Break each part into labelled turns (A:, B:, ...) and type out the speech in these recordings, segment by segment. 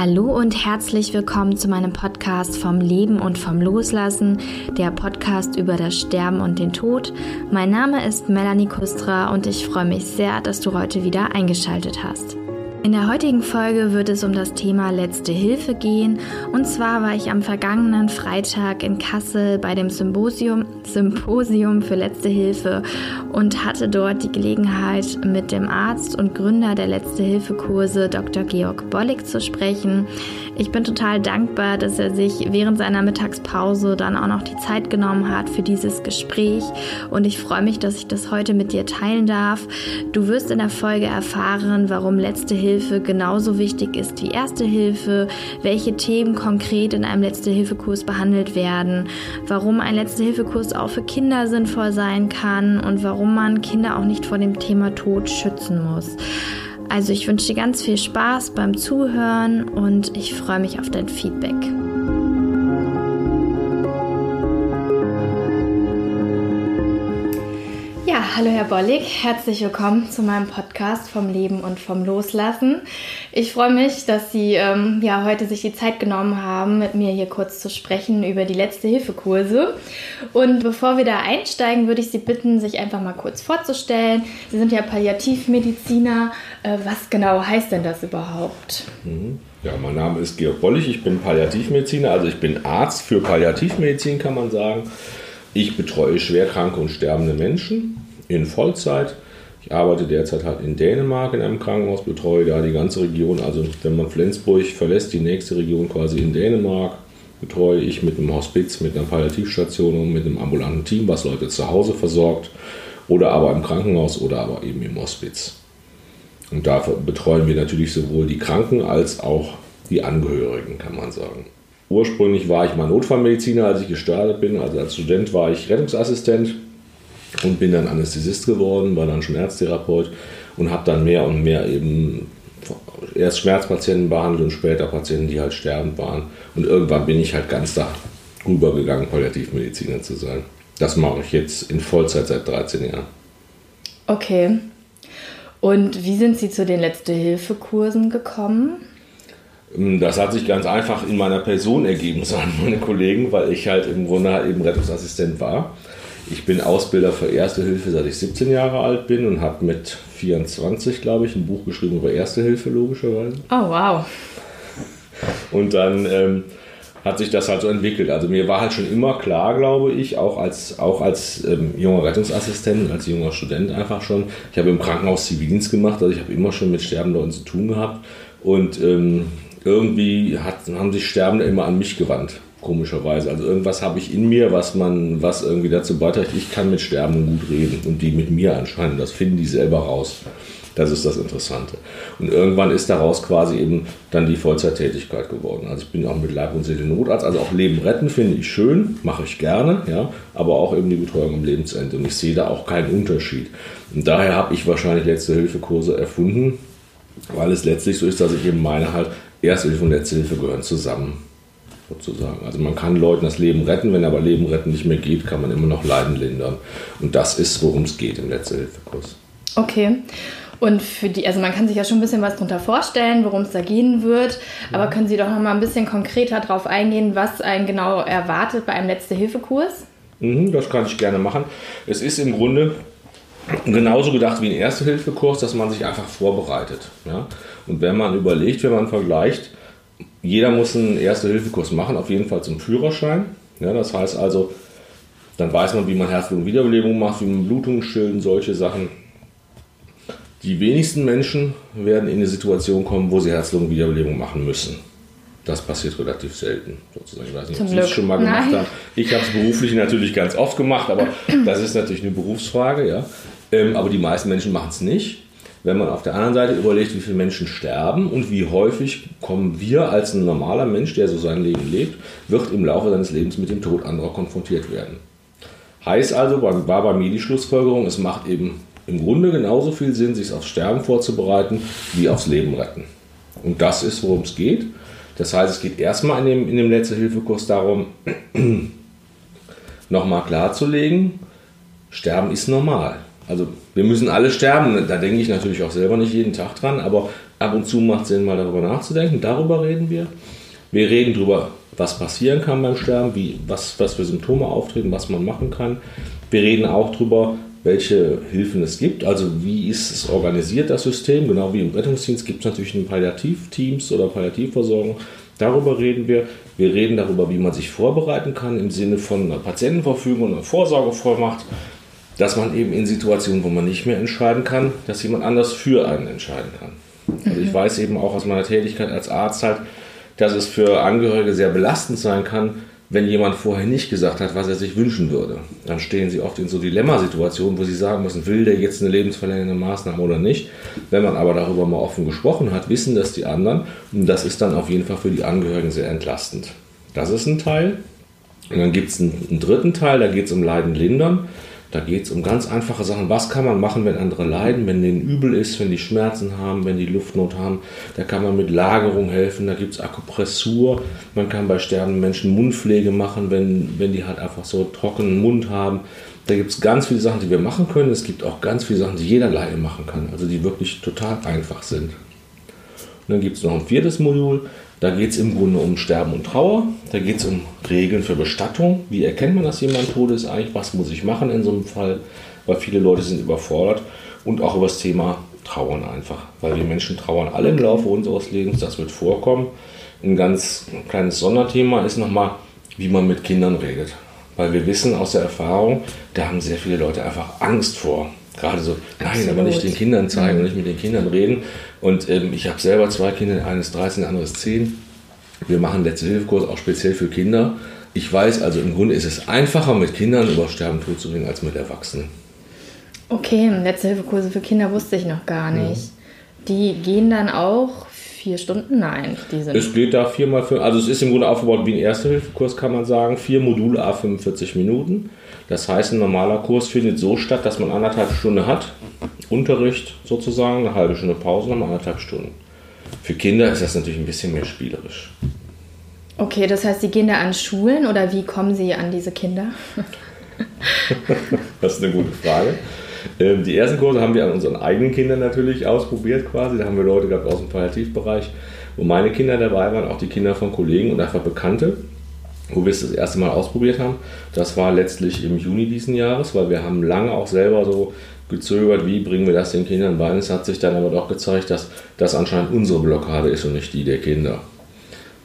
A: Hallo und herzlich willkommen zu meinem Podcast vom Leben und vom Loslassen, der Podcast über das Sterben und den Tod. Mein Name ist Melanie Kustra und ich freue mich sehr, dass du heute wieder eingeschaltet hast. In der heutigen Folge wird es um das Thema Letzte Hilfe gehen. Und zwar war ich am vergangenen Freitag in Kassel bei dem Symposium, Symposium für Letzte Hilfe und hatte dort die Gelegenheit, mit dem Arzt und Gründer der Letzte Hilfe Kurse Dr. Georg Bollig zu sprechen. Ich bin total dankbar, dass er sich während seiner Mittagspause dann auch noch die Zeit genommen hat für dieses Gespräch. Und ich freue mich, dass ich das heute mit dir teilen darf. Du wirst in der Folge erfahren, warum Letzte Hilfe Hilfe genauso wichtig ist wie Erste Hilfe, welche Themen konkret in einem Letzte-Hilfe-Kurs behandelt werden, warum ein Letzte-Hilfe-Kurs auch für Kinder sinnvoll sein kann und warum man Kinder auch nicht vor dem Thema Tod schützen muss. Also ich wünsche dir ganz viel Spaß beim Zuhören und ich freue mich auf dein Feedback. Hallo Herr Bollig, herzlich willkommen zu meinem Podcast vom Leben und vom Loslassen. Ich freue mich, dass Sie ähm, ja, heute sich die Zeit genommen haben, mit mir hier kurz zu sprechen über die letzte Hilfekurse. Und bevor wir da einsteigen, würde ich Sie bitten, sich einfach mal kurz vorzustellen. Sie sind ja Palliativmediziner. Äh, was genau heißt denn das überhaupt?
B: Mhm. Ja, mein Name ist Georg Bollig, ich bin Palliativmediziner, also ich bin Arzt für Palliativmedizin, kann man sagen. Ich betreue schwerkranke und sterbende Menschen in Vollzeit. Ich arbeite derzeit halt in Dänemark in einem Krankenhaus, betreue da die ganze Region. Also wenn man Flensburg verlässt, die nächste Region quasi in Dänemark, betreue ich mit einem Hospiz, mit einer Palliativstation und mit einem ambulanten Team, was Leute zu Hause versorgt oder aber im Krankenhaus oder aber eben im Hospiz. Und da betreuen wir natürlich sowohl die Kranken als auch die Angehörigen, kann man sagen. Ursprünglich war ich mal Notfallmediziner, als ich gestartet bin. Also als Student war ich Rettungsassistent und bin dann Anästhesist geworden, war dann Schmerztherapeut und habe dann mehr und mehr eben erst Schmerzpatienten behandelt und später Patienten, die halt sterbend waren. Und irgendwann bin ich halt ganz da rübergegangen, Palliativmediziner zu sein. Das mache ich jetzt in Vollzeit seit 13 Jahren.
A: Okay. Und wie sind Sie zu den Letzte-Hilfe-Kursen gekommen?
B: Das hat sich ganz einfach in meiner Person ergeben, sagen meine Kollegen, weil ich halt im Grunde halt eben Rettungsassistent war ich bin Ausbilder für Erste Hilfe, seit ich 17 Jahre alt bin und habe mit 24, glaube ich, ein Buch geschrieben über Erste Hilfe, logischerweise.
A: Oh, wow.
B: Und dann ähm, hat sich das halt so entwickelt. Also mir war halt schon immer klar, glaube ich, auch als, auch als ähm, junger Rettungsassistent, als junger Student einfach schon. Ich habe im Krankenhaus Zivildienst gemacht, also ich habe immer schon mit sterbenden Leuten zu tun gehabt. Und ähm, irgendwie hat, haben sich Sterbende immer an mich gewandt komischerweise. Also irgendwas habe ich in mir, was man, was irgendwie dazu beiträgt, ich kann mit Sterbenden gut reden und die mit mir anscheinend. Das finden die selber raus. Das ist das Interessante. Und irgendwann ist daraus quasi eben dann die Vollzeittätigkeit geworden. Also ich bin auch mit Leib und Seele Notarzt, also auch Leben retten finde ich schön, mache ich gerne, ja, aber auch eben die Betreuung am Lebensende. Und ich sehe da auch keinen Unterschied. Und daher habe ich wahrscheinlich letzte Hilfe-Kurse erfunden, weil es letztlich so ist, dass ich eben meine halt, Erste Hilfe und Letzte Hilfe gehören zusammen sozusagen. Also man kann Leuten das Leben retten, wenn aber Leben retten nicht mehr geht, kann man immer noch Leiden lindern. Und das ist, worum es geht im Letzte-Hilfe-Kurs.
A: Okay. Und für die, also man kann sich ja schon ein bisschen was darunter vorstellen, worum es da gehen wird. Aber können Sie doch noch mal ein bisschen konkreter darauf eingehen, was einen genau erwartet bei einem Letzte-Hilfe-Kurs?
B: Mhm, das kann ich gerne machen. Es ist im Grunde genauso gedacht wie ein Erste-Hilfe-Kurs, dass man sich einfach vorbereitet. Ja? Und wenn man überlegt, wenn man vergleicht, jeder muss einen Erste-Hilfe-Kurs machen, auf jeden Fall zum Führerschein. Ja, das heißt also, dann weiß man, wie man Herz-Lungen-Wiederbelebung macht, wie man Blutungen stillen, solche Sachen. Die wenigsten Menschen werden in eine Situation kommen, wo sie Herz-Lungen-Wiederbelebung machen müssen. Das passiert relativ selten, sozusagen. Ich weiß nicht, ob Sie es schon mal gemacht Nein. haben. Ich habe es beruflich natürlich ganz oft gemacht, aber das ist natürlich eine Berufsfrage. Ja. Ähm, aber die meisten Menschen machen es nicht. Wenn man auf der anderen Seite überlegt, wie viele Menschen sterben und wie häufig kommen wir als ein normaler Mensch, der so sein Leben lebt, wird im Laufe seines Lebens mit dem Tod anderer konfrontiert werden. Heißt also, war bei mir die Schlussfolgerung, es macht eben im Grunde genauso viel Sinn, sich aufs Sterben vorzubereiten, wie aufs Leben retten. Und das ist, worum es geht. Das heißt, es geht erstmal in dem, in dem Letzte-Hilfe-Kurs darum, nochmal klarzulegen, Sterben ist normal. Also wir müssen alle sterben. Da denke ich natürlich auch selber nicht jeden Tag dran, aber Ab und zu macht es Sinn, mal darüber nachzudenken. Darüber reden wir. Wir reden darüber, was passieren kann beim Sterben, wie, was, was für Symptome auftreten, was man machen kann. Wir reden auch darüber, welche Hilfen es gibt, also wie ist es organisiert, das System. Genau wie im Rettungsdienst gibt es natürlich Palliativteams oder Palliativversorgung. Darüber reden wir. Wir reden darüber, wie man sich vorbereiten kann im Sinne von einer Patientenverfügung und einer Vorsorgevollmacht, dass man eben in Situationen, wo man nicht mehr entscheiden kann, dass jemand anders für einen entscheiden kann. Also ich weiß eben auch aus meiner Tätigkeit als Arzt halt, dass es für Angehörige sehr belastend sein kann, wenn jemand vorher nicht gesagt hat, was er sich wünschen würde. Dann stehen sie oft in so Dilemmasituationen, wo sie sagen müssen, will der jetzt eine lebensverlängernde Maßnahme oder nicht. Wenn man aber darüber mal offen gesprochen hat, wissen das die anderen und das ist dann auf jeden Fall für die Angehörigen sehr entlastend. Das ist ein Teil. Und dann gibt es einen, einen, dritten Teil, da geht es um Leiden lindern. Da geht es um ganz einfache Sachen. Was kann man machen, wenn andere leiden, wenn denen übel ist, wenn die Schmerzen haben, wenn die Luftnot haben? Da kann man mit Lagerung helfen, da gibt es Akupressur. Man kann bei sterbenden Menschen Mundpflege machen, wenn, wenn die halt einfach so trockenen Mund haben. Da gibt es ganz viele Sachen, die wir machen können. Es gibt auch ganz viele Sachen, die jeder Laie machen kann, also die wirklich total einfach sind. Dann gibt es noch ein viertes Modul, da geht es im Grunde um Sterben und Trauer. Da geht es um Regeln für Bestattung. Wie erkennt man, dass jemand tot ist eigentlich? Was muss ich machen in so einem Fall? Weil viele Leute sind überfordert. Und auch über das Thema Trauern einfach. Weil wir Menschen trauern alle im Laufe unseres Lebens. Das wird vorkommen. Ein ganz kleines Sonderthema ist nochmal, wie man mit Kindern redet. Weil wir wissen aus der Erfahrung, da haben sehr viele Leute einfach Angst vor. Gerade so, nein, Absolut. aber nicht den Kindern zeigen und nicht mit den Kindern reden. Und ähm, ich habe selber zwei Kinder, eines 13, anderes 10. Wir machen letzte Hilfekurs auch speziell für Kinder. Ich weiß also, im Grunde ist es einfacher, mit Kindern über Sterben tot zu reden, als mit Erwachsenen.
A: Okay, letzte Hilfekurse für Kinder wusste ich noch gar nicht. Mhm. Die gehen dann auch vier Stunden? Nein,
B: die sind. Es geht da viermal fünf, also es ist im Grunde aufgebaut wie ein Erste-Hilfe-Kurs, kann man sagen. Vier Module a 45 Minuten. Das heißt, ein normaler Kurs findet so statt, dass man anderthalb Stunden hat, Unterricht sozusagen, eine halbe Stunde Pause, nochmal anderthalb Stunden. Für Kinder ist das natürlich ein bisschen mehr spielerisch.
A: Okay, das heißt, Sie gehen da an Schulen oder wie kommen Sie an diese Kinder?
B: das ist eine gute Frage. Ähm, die ersten Kurse haben wir an unseren eigenen Kindern natürlich ausprobiert quasi. Da haben wir Leute gehabt aus dem Palliativbereich, wo meine Kinder dabei waren, auch die Kinder von Kollegen und einfach Bekannte, wo wir es das erste Mal ausprobiert haben. Das war letztlich im Juni diesen Jahres, weil wir haben lange auch selber so gezögert, wie bringen wir das den Kindern bei. Es hat sich dann aber doch gezeigt, dass das anscheinend unsere Blockade ist und nicht die der Kinder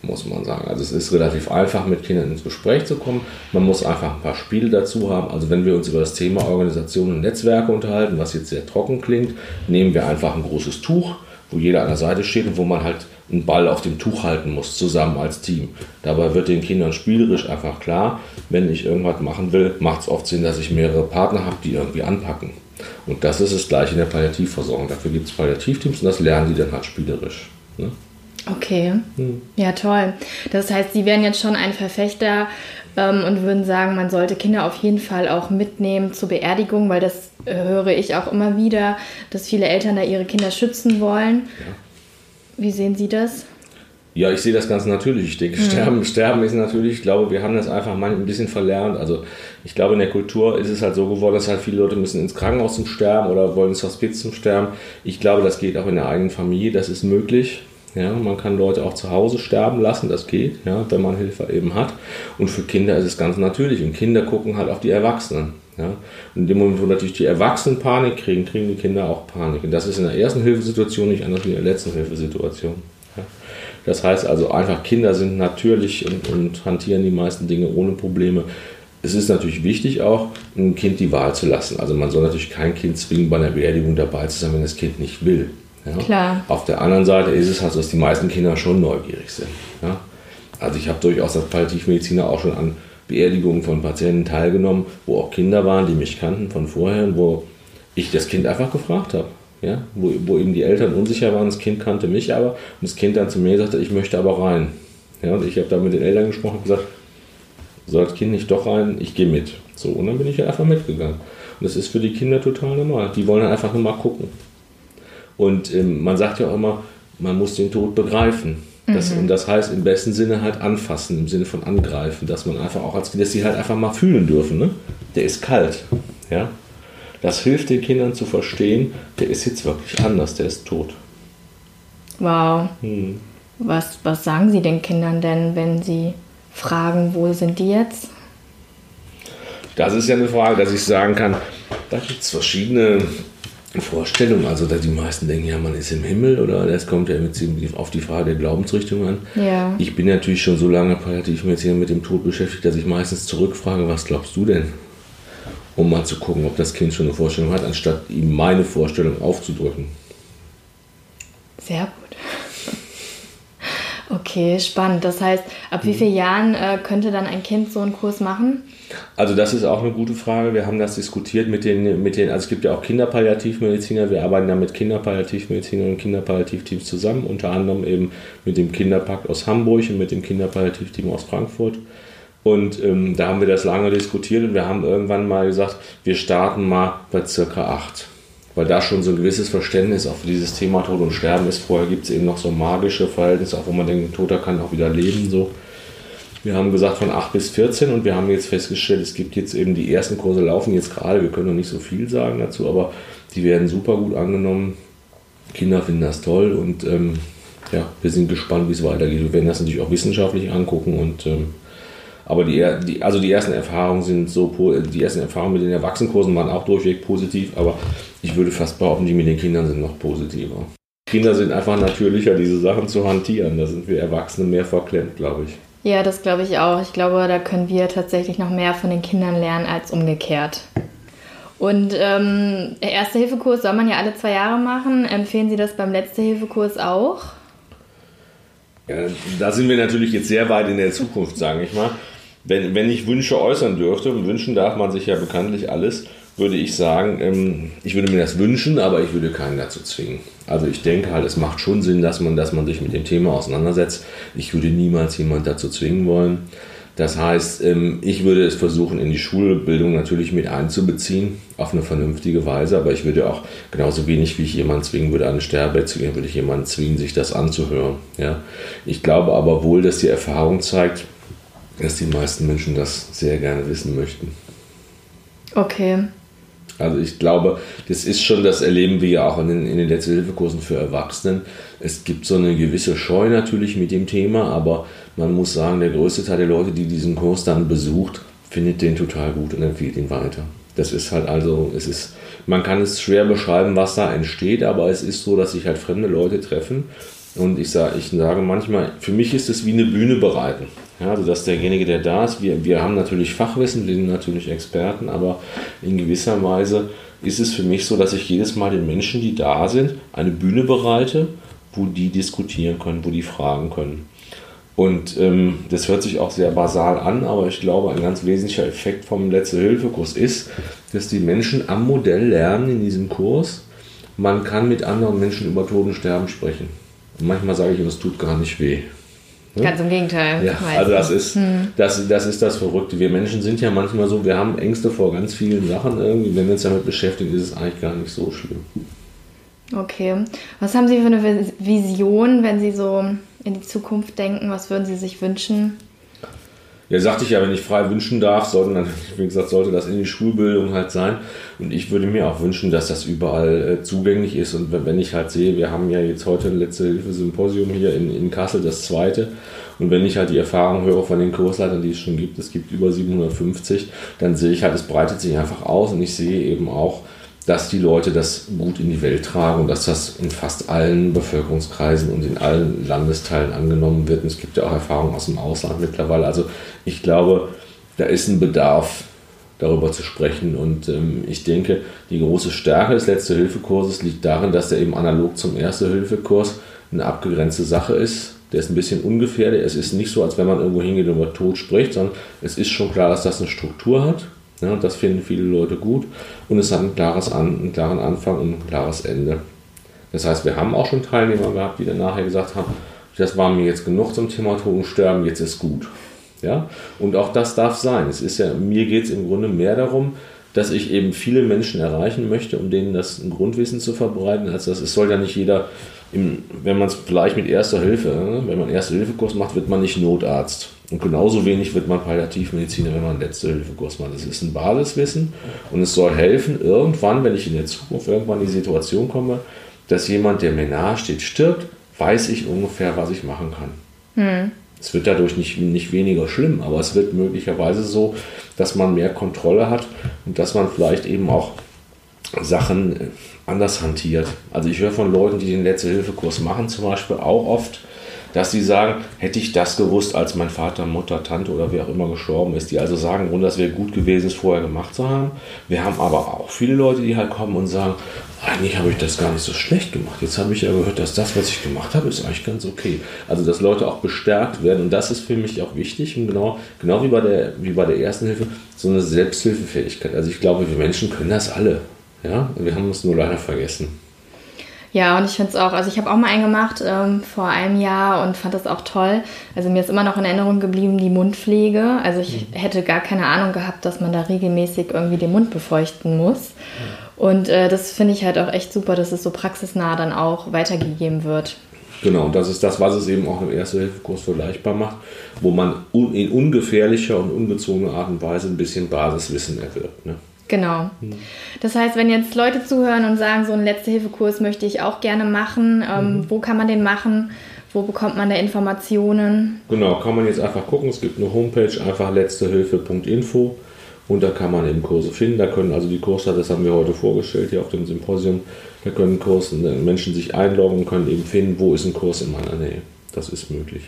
B: muss man sagen. Also es ist relativ einfach, mit Kindern ins Gespräch zu kommen. Man muss einfach ein paar Spiele dazu haben. Also wenn wir uns über das Thema Organisation und Netzwerke unterhalten, was jetzt sehr trocken klingt, nehmen wir einfach ein großes Tuch, wo jeder an der Seite steht und wo man halt einen Ball auf dem Tuch halten muss, zusammen als Team. Dabei wird den Kindern spielerisch einfach klar, wenn ich irgendwas machen will, macht es oft Sinn, dass ich mehrere Partner habe, die irgendwie anpacken. Und das ist das gleiche in der Palliativversorgung. Dafür gibt es Palliativteams und das lernen die dann halt spielerisch. Ne?
A: Okay, hm. ja toll. Das heißt, Sie wären jetzt schon ein Verfechter ähm, und würden sagen, man sollte Kinder auf jeden Fall auch mitnehmen zur Beerdigung, weil das äh, höre ich auch immer wieder, dass viele Eltern da ihre Kinder schützen wollen. Ja. Wie sehen Sie das?
B: Ja, ich sehe das ganz natürlich. Ich denke, mhm. Sterben, Sterben ist natürlich, ich glaube, wir haben das einfach mal ein bisschen verlernt. Also ich glaube, in der Kultur ist es halt so geworden, dass halt viele Leute müssen ins Krankenhaus zum Sterben oder wollen ins Hospiz zum Sterben. Ich glaube, das geht auch in der eigenen Familie, das ist möglich. Ja, man kann Leute auch zu Hause sterben lassen, das geht, ja, wenn man Hilfe eben hat. Und für Kinder ist es ganz natürlich. Und Kinder gucken halt auf die Erwachsenen. Ja. Und in dem Moment, wo natürlich die Erwachsenen Panik kriegen, kriegen die Kinder auch Panik. Und das ist in der ersten Hilfesituation nicht anders wie in der letzten Hilfesituation. Ja. Das heißt also einfach, Kinder sind natürlich und, und hantieren die meisten Dinge ohne Probleme. Es ist natürlich wichtig auch, ein Kind die Wahl zu lassen. Also man soll natürlich kein Kind zwingen, bei einer Beerdigung dabei zu sein, wenn das Kind nicht will. Ja? Klar. Auf der anderen Seite ist es halt so, dass die meisten Kinder schon neugierig sind. Ja? Also ich habe durchaus als Palliativmediziner auch schon an Beerdigungen von Patienten teilgenommen, wo auch Kinder waren, die mich kannten von vorher und wo ich das Kind einfach gefragt habe. Ja? Wo, wo eben die Eltern unsicher waren, das Kind kannte mich aber und das Kind dann zu mir sagte, ich möchte aber rein. Ja? Und ich habe da mit den Eltern gesprochen und gesagt, soll das Kind nicht doch rein, ich gehe mit. So, und dann bin ich einfach mitgegangen. Und das ist für die Kinder total normal. Die wollen einfach nur mal gucken. Und ähm, man sagt ja auch immer, man muss den Tod begreifen. Das, mhm. Und das heißt im besten Sinne halt anfassen, im Sinne von angreifen, dass man einfach auch als dass sie halt einfach mal fühlen dürfen. Ne? Der ist kalt. Ja? Das hilft den Kindern zu verstehen, der ist jetzt wirklich anders, der ist tot.
A: Wow. Hm. Was, was sagen Sie den Kindern denn, wenn sie fragen, wo sind die jetzt?
B: Das ist ja eine Frage, dass ich sagen kann, da gibt es verschiedene Vorstellungen. Also dass die meisten denken, ja, man ist im Himmel oder das kommt ja mit, auf die Frage der Glaubensrichtung an.
A: Ja.
B: Ich bin natürlich schon so lange Palliativmediziner mit dem Tod beschäftigt, dass ich meistens zurückfrage, was glaubst du denn? Um mal zu gucken, ob das Kind schon eine Vorstellung hat, anstatt ihm meine Vorstellung aufzudrücken.
A: Sehr gut. Okay, spannend. Das heißt, ab wie vielen Jahren äh, könnte dann ein Kind so einen Kurs machen?
B: Also das ist auch eine gute Frage. Wir haben das diskutiert mit den, mit den also es gibt ja auch Kinderpalliativmediziner. Wir arbeiten ja mit Kinderpalliativmedizinern und Kinderpalliativteams zusammen, unter anderem eben mit dem Kinderpakt aus Hamburg und mit dem Kinderpalliativteam aus Frankfurt. Und ähm, da haben wir das lange diskutiert und wir haben irgendwann mal gesagt, wir starten mal bei circa acht weil da schon so ein gewisses Verständnis auch für dieses Thema Tod und Sterben ist. Vorher gibt es eben noch so magische Verhältnisse, auch wo man denkt, ein Toter kann auch wieder leben. So. Wir haben gesagt von 8 bis 14 und wir haben jetzt festgestellt, es gibt jetzt eben die ersten Kurse laufen jetzt gerade, wir können noch nicht so viel sagen dazu, aber die werden super gut angenommen. Kinder finden das toll und ähm, ja, wir sind gespannt, wie es weitergeht. Wir werden das natürlich auch wissenschaftlich angucken und ähm, aber die, die, also die ersten Erfahrungen sind so, die ersten Erfahrungen mit den Erwachsenenkursen waren auch durchweg positiv, aber ich würde fast behaupten, die mit den Kindern sind noch positiver. Kinder sind einfach natürlicher, diese Sachen zu hantieren. Da sind wir Erwachsene mehr verklemmt, glaube ich.
A: Ja, das glaube ich auch. Ich glaube, da können wir tatsächlich noch mehr von den Kindern lernen als umgekehrt. Und ähm, der Erste-Hilfe-Kurs soll man ja alle zwei Jahre machen. Empfehlen Sie das beim Letzte-Hilfe-Kurs auch?
B: Ja, da sind wir natürlich jetzt sehr weit in der Zukunft, sage ich mal wenn, wenn ich Wünsche äußern dürfte, und wünschen darf man sich ja bekanntlich alles, würde ich sagen, ähm, ich würde mir das wünschen, aber ich würde keinen dazu zwingen. Also ich denke halt, es macht schon Sinn, dass man, dass man sich mit dem Thema auseinandersetzt. Ich würde niemals jemand dazu zwingen wollen. Das heißt, ähm, ich würde es versuchen, in die Schulbildung natürlich mit einzubeziehen, auf eine vernünftige Weise, aber ich würde auch genauso wenig, wie ich jemanden zwingen würde, an ein Sterbebett zu gehen, würde ich jemanden zwingen, sich das anzuhören. Ja? Ich glaube aber wohl, dass die Erfahrung zeigt, dass die meisten Menschen das sehr gerne wissen möchten.
A: Okay.
B: Also ich glaube, das ist schon, das erleben wir ja auch in den, in den Letzte-Hilfe-Kursen für Erwachsenen. Es gibt so eine gewisse Scheu natürlich mit dem Thema, aber man muss sagen, der größte Teil der Leute, die diesen Kurs dann besucht, findet den total gut und empfiehlt ihn weiter. Das ist halt also, es ist, man kann es schwer beschreiben, was da entsteht, aber es ist so, dass sich halt fremde Leute treffen und ich sage, ich sage manchmal, für mich ist es wie eine Bühne bereiten. Ja, also dass derjenige, der da ist, wir, wir haben natürlich Fachwissen, wir sind natürlich Experten, aber in gewisser Weise ist es für mich so, dass ich jedes Mal den Menschen, die da sind, eine Bühne bereite, wo die diskutieren können, wo die fragen können. Und ähm, das hört sich auch sehr basal an, aber ich glaube, ein ganz wesentlicher Effekt vom Letzte-Hilfe-Kurs ist, dass die Menschen am Modell lernen in diesem Kurs, man kann mit anderen Menschen über Tod und Sterben sprechen. Und manchmal sage ich, es tut gar nicht weh.
A: Ne? Ganz im Gegenteil.
B: Ja, also das ist, hm. das, das ist das Verrückte. Wir Menschen sind ja manchmal so, wir haben Ängste vor ganz vielen Sachen irgendwie. Wenn wir uns damit beschäftigen, ist es eigentlich gar nicht so schlimm.
A: Okay. Was haben Sie für eine Vision, wenn Sie so in die Zukunft denken? Was würden Sie sich wünschen?
B: Ja, sagte ich ja, wenn ich frei wünschen darf, sollten wie gesagt, sollte das in die Schulbildung halt sein. Und ich würde mir auch wünschen, dass das überall äh, zugänglich ist. Und wenn ich halt sehe, wir haben ja jetzt heute ein letzte Hilfe-Symposium hier in, in Kassel, das zweite. Und wenn ich halt die Erfahrung höre von den Kursleitern, die es schon gibt, es gibt über 750, dann sehe ich halt, es breitet sich einfach aus und ich sehe eben auch, dass die Leute das gut in die Welt tragen und dass das in fast allen Bevölkerungskreisen und in allen Landesteilen angenommen wird. Und es gibt ja auch Erfahrungen aus dem Ausland mittlerweile. Also ich glaube, da ist ein Bedarf, darüber zu sprechen. Und ähm, ich denke, die große Stärke des Letzte-Hilfe-Kurses liegt darin, dass der eben analog zum Erste-Hilfe-Kurs eine abgegrenzte Sache ist. Der ist ein bisschen ungefährlich. Es ist nicht so, als wenn man irgendwo hingeht und über Tod spricht, sondern es ist schon klar, dass das eine Struktur hat ja, das finden viele Leute gut und es hat ein klares An, einen klaren Anfang und ein klares Ende. Das heißt, wir haben auch schon Teilnehmer gehabt, die dann nachher gesagt haben, das war mir jetzt genug zum Thema Tod und Sterben, jetzt ist gut. Ja? Und auch das darf sein. Es ist ja, mir geht es im Grunde mehr darum, dass ich eben viele Menschen erreichen möchte, um denen das Grundwissen zu verbreiten, als dass es soll ja nicht jeder, im, wenn man es vielleicht mit Erster Hilfe, ne, wenn man Erste-Hilfe-Kurs macht, wird man nicht Notarzt. Und genauso wenig wird man Palliativmediziner, wenn man einen Letzte-Hilfe-Kurs macht. Das ist ein Basiswissen und es soll helfen, irgendwann, wenn ich in der Zukunft irgendwann in die Situation komme, dass jemand, der mir nahe steht, stirbt, weiß ich ungefähr, was ich machen kann. Es wird dadurch nicht, nicht weniger schlimm, aber es wird möglicherweise so, dass man mehr Kontrolle hat und dass man vielleicht eben auch Sachen äh, anders hantiert. Also ich höre von Leuten, die den Letzte-Hilfe-Kurs machen, zum Beispiel auch oft, dass sie sagen, hätte ich das gewusst, als mein Vater, Mutter, Tante oder wer auch immer gestorben ist, die also sagen, und das wäre gut gewesen, es vorher gemacht zu haben. Wir haben aber auch viele Leute, die halt kommen und sagen, eigentlich habe ich das gar nicht so schlecht gemacht. Jetzt habe ich ja gehört, dass das, was ich gemacht habe, ist eigentlich ganz okay. Also dass Leute auch bestärkt werden und das ist für mich auch wichtig und genau, genau wie, bei der, wie bei der ersten Hilfe, so eine Selbsthilfefähigkeit. Also ich glaube, wir Menschen können das alle. Ja, wir haben es nur leider vergessen.
A: Ja, und ich finde es auch, also ich habe auch mal einen gemacht ähm, vor einem Jahr und fand das auch toll. Also mir ist immer noch in Erinnerung geblieben die Mundpflege. Also ich mhm. hätte gar keine Ahnung gehabt, dass man da regelmäßig irgendwie den Mund befeuchten muss. Mhm. Und äh, das finde ich halt auch echt super, dass es so praxisnah dann auch weitergegeben wird.
B: Genau, und das ist das, was es eben auch im Erste-Hilfe-Kurs vergleichbar macht, wo man in ungefährlicher und ungezogener Art und Weise ein bisschen Basiswissen erwirbt. Ne?
A: Genau. Das heißt, wenn jetzt Leute zuhören und sagen, so einen Letzte-Hilfe-Kurs möchte ich auch gerne machen, ähm, mhm. wo kann man den machen? Wo bekommt man da Informationen?
B: Genau, kann man jetzt einfach gucken. Es gibt eine Homepage, einfach letztehilfe.info und da kann man eben Kurse finden. Da können also die Kurse, das haben wir heute vorgestellt hier auf dem Symposium, da können Kurse, Menschen sich einloggen und können eben finden, wo ist ein Kurs in meiner Nähe. Das ist möglich.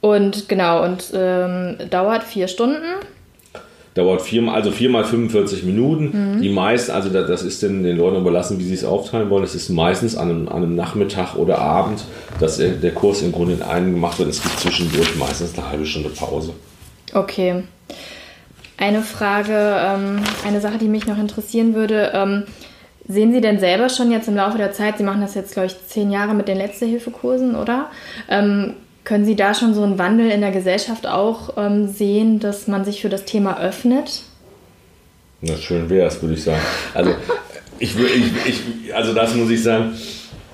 A: Und genau, und ähm, dauert vier Stunden
B: dauert viermal, also viermal 45 Minuten. Mhm. Die meisten, also das ist den, den Leuten überlassen, wie sie es aufteilen wollen. Es ist meistens an einem, an einem Nachmittag oder Abend, dass der Kurs im Grunde in einen gemacht wird. Es gibt zwischendurch meistens eine halbe Stunde Pause.
A: Okay. Eine Frage, ähm, eine Sache, die mich noch interessieren würde. Ähm, sehen Sie denn selber schon jetzt im Laufe der Zeit, Sie machen das jetzt, glaube ich, zehn Jahre mit den Letzte-Hilfe-Kursen, oder? Ähm, können Sie da schon so einen Wandel in der Gesellschaft auch ähm, sehen, dass man sich für das Thema öffnet?
B: Na, schön wäre es, würde ich sagen. Also, ich, ich, ich, also das muss ich sagen,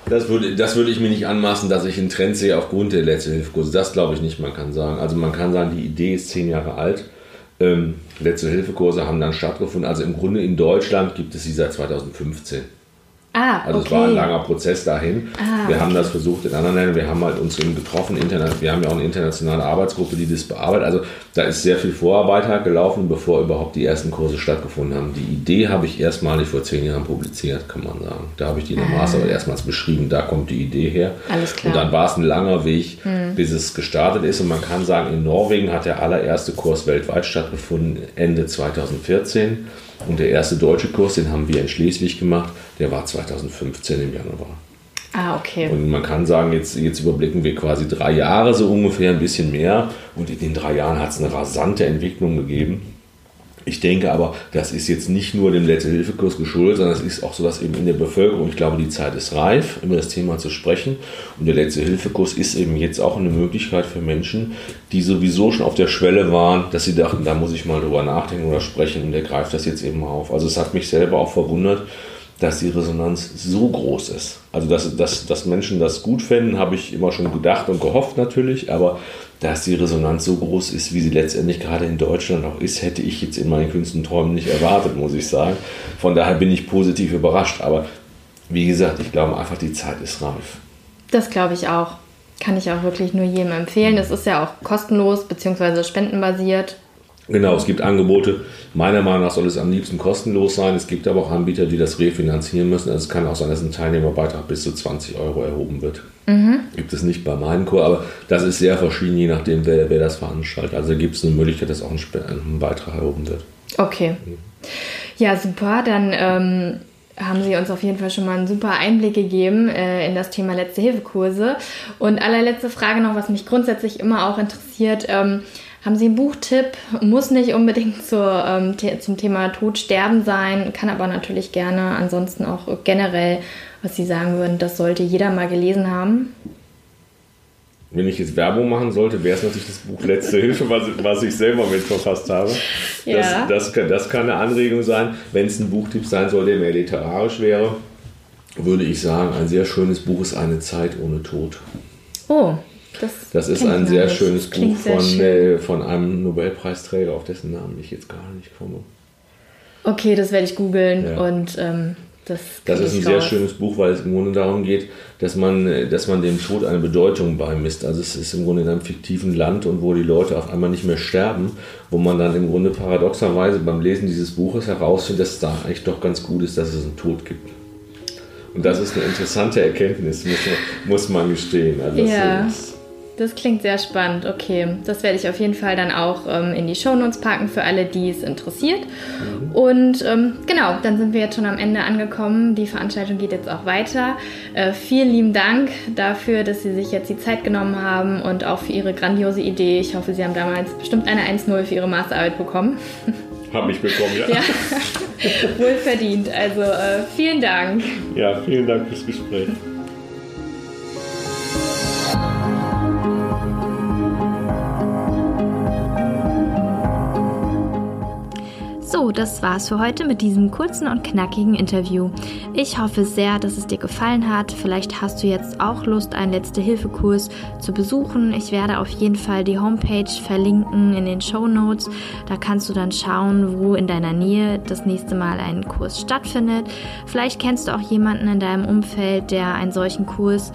B: das würde, das würde ich mir nicht anmaßen, dass ich einen Trend sehe aufgrund der Letzte-Hilfe-Kurse. Das glaube ich nicht, man kann sagen. Also man kann sagen, die Idee ist zehn Jahre alt. Ähm, Letzte-Hilfe-Kurse haben dann stattgefunden. Also im Grunde in Deutschland gibt es sie seit 2015.
A: Ah,
B: also
A: okay.
B: es war ein langer Prozess dahin. Ah, wir okay. haben das versucht in anderen Ländern. Wir haben halt uns eben getroffen. Wir haben ja auch eine internationale Arbeitsgruppe, die das bearbeitet. Also da ist sehr viel Vorarbeit halt gelaufen, bevor überhaupt die ersten Kurse stattgefunden haben. Die Idee habe ich erstmalig vor zehn Jahren publiziert, kann man sagen. Da habe ich die in der ah. Masterarbeit erstmals beschrieben. Da kommt die Idee her.
A: Alles klar.
B: Und dann war es ein langer Weg, hm. bis es gestartet ist. Und man kann sagen, in Norwegen hat der allererste Kurs weltweit stattgefunden, Ende 2014. Und der erste deutsche Kurs, den haben wir in Schleswig gemacht, der war 2015 im Januar.
A: Ah, okay.
B: Und man kann sagen, jetzt, jetzt überblicken wir quasi drei Jahre so ungefähr, ein bisschen mehr. Und in den drei Jahren hat es eine rasante Entwicklung gegeben. Ich denke aber, das ist jetzt nicht nur dem Letzte-Hilfe-Kurs geschuldet, sondern es ist auch so, dass eben in der Bevölkerung, ich glaube, die Zeit ist reif, über das Thema zu sprechen. Und der Letzte-Hilfe-Kurs ist eben jetzt auch eine Möglichkeit für Menschen, die sowieso schon auf der Schwelle waren, dass sie dachten, da muss ich mal drüber nachdenken oder sprechen und der greift das jetzt eben auf. Also es hat mich selber auch verwundert, dass die Resonanz so groß ist. Also, dass, dass, dass Menschen das gut fänden, habe ich immer schon gedacht und gehofft natürlich, aber dass die Resonanz so groß ist, wie sie letztendlich gerade in Deutschland auch ist, hätte ich jetzt in meinen kühnsten Träumen nicht erwartet, muss ich sagen. Von daher bin ich positiv überrascht. Aber wie gesagt, ich glaube einfach, die Zeit ist reif.
A: Das glaube ich auch. Kann ich auch wirklich nur jedem empfehlen. Es ist ja auch kostenlos bzw. spendenbasiert.
B: Genau, es gibt Angebote. Meiner Meinung nach soll es am liebsten kostenlos sein. Es gibt aber auch Anbieter, die das refinanzieren müssen. Also es kann auch sein, dass ein Teilnehmerbeitrag bis zu 20 Euro erhoben wird. Mhm. Gibt es nicht bei meinem Chor, aber das ist sehr verschieden, je nachdem, wer, wer das veranstaltet. Also gibt es eine Möglichkeit, dass auch ein, ein Beitrag erhoben wird.
A: Okay. Ja, super. Dann ähm, haben Sie uns auf jeden Fall schon mal einen super Einblick gegeben äh, in das Thema Letzte-Hilfe-Kurse. Und allerletzte Frage noch, was mich grundsätzlich immer auch interessiert. Ähm, haben Sie einen Buchtipp? Muss nicht unbedingt zur, ähm, zum Thema Tod, Sterben sein, kann aber natürlich gerne ansonsten auch generell, was Sie sagen würden, das sollte jeder mal gelesen haben.
B: Wenn ich jetzt Werbung machen sollte, wäre es natürlich das Buch Letzte Hilfe, was, was ich selber mitverfasst habe. Ja. Das, das, kann, das kann eine Anregung sein. Wenn es ein Buchtipp sein soll, der mehr literarisch wäre, würde ich sagen, ein sehr schönes Buch ist Eine Zeit ohne Tod.
A: Oh,
B: das, das ist ein sehr nicht. schönes Buch von, schön. äh, von einem Nobelpreisträger, auf dessen Namen ich jetzt gar nicht komme.
A: Okay, das werde ich googeln ja. und ähm,
B: Das, das ist ein sehr raus. schönes Buch, weil es im Grunde darum geht, dass man, dass man dem Tod eine Bedeutung beimisst. Also es ist im Grunde in einem fiktiven Land und wo die Leute auf einmal nicht mehr sterben, wo man dann im Grunde paradoxerweise beim Lesen dieses Buches herausfindet, dass es da eigentlich doch ganz gut ist, dass es einen Tod gibt. Und das ist eine interessante Erkenntnis, muss man, muss man gestehen.
A: Also ja. Ist, das klingt sehr spannend. Okay, das werde ich auf jeden Fall dann auch ähm, in die Shownotes packen für alle, die es interessiert. Mhm. Und ähm, genau, dann sind wir jetzt schon am Ende angekommen. Die Veranstaltung geht jetzt auch weiter. Äh, vielen lieben Dank dafür, dass Sie sich jetzt die Zeit genommen haben und auch für Ihre grandiose Idee. Ich hoffe, Sie haben damals bestimmt eine 1-0 für Ihre Masterarbeit bekommen.
B: Habe ich bekommen, ja. ja.
A: Wohl verdient. Also äh, vielen Dank.
B: Ja, vielen Dank fürs Gespräch.
A: Das war's für heute mit diesem kurzen und knackigen Interview. Ich hoffe sehr, dass es dir gefallen hat. Vielleicht hast du jetzt auch Lust, einen Letzte-Hilfe-Kurs zu besuchen. Ich werde auf jeden Fall die Homepage verlinken in den Show Notes. Da kannst du dann schauen, wo in deiner Nähe das nächste Mal ein Kurs stattfindet. Vielleicht kennst du auch jemanden in deinem Umfeld, der einen solchen Kurs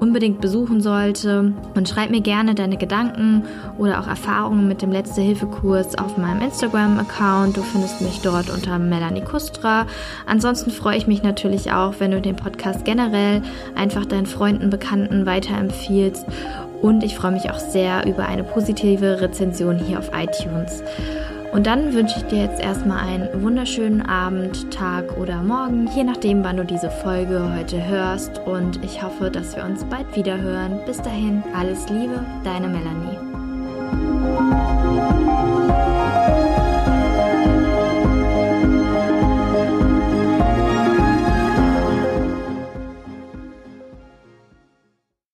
A: unbedingt besuchen sollte. Und schreib mir gerne deine Gedanken oder auch Erfahrungen mit dem Letzte-Hilfe-Kurs auf meinem Instagram-Account. Du findest mich dort unter Melanie Kustra. Ansonsten freue ich mich natürlich auch, wenn du den Podcast generell einfach deinen Freunden, Bekannten weiterempfiehlst. Und ich freue mich auch sehr über eine positive Rezension hier auf iTunes. Und dann wünsche ich dir jetzt erstmal einen wunderschönen Abend, Tag oder Morgen, je nachdem, wann du diese Folge heute hörst. Und ich hoffe, dass wir uns bald wieder hören. Bis dahin, alles Liebe, deine Melanie.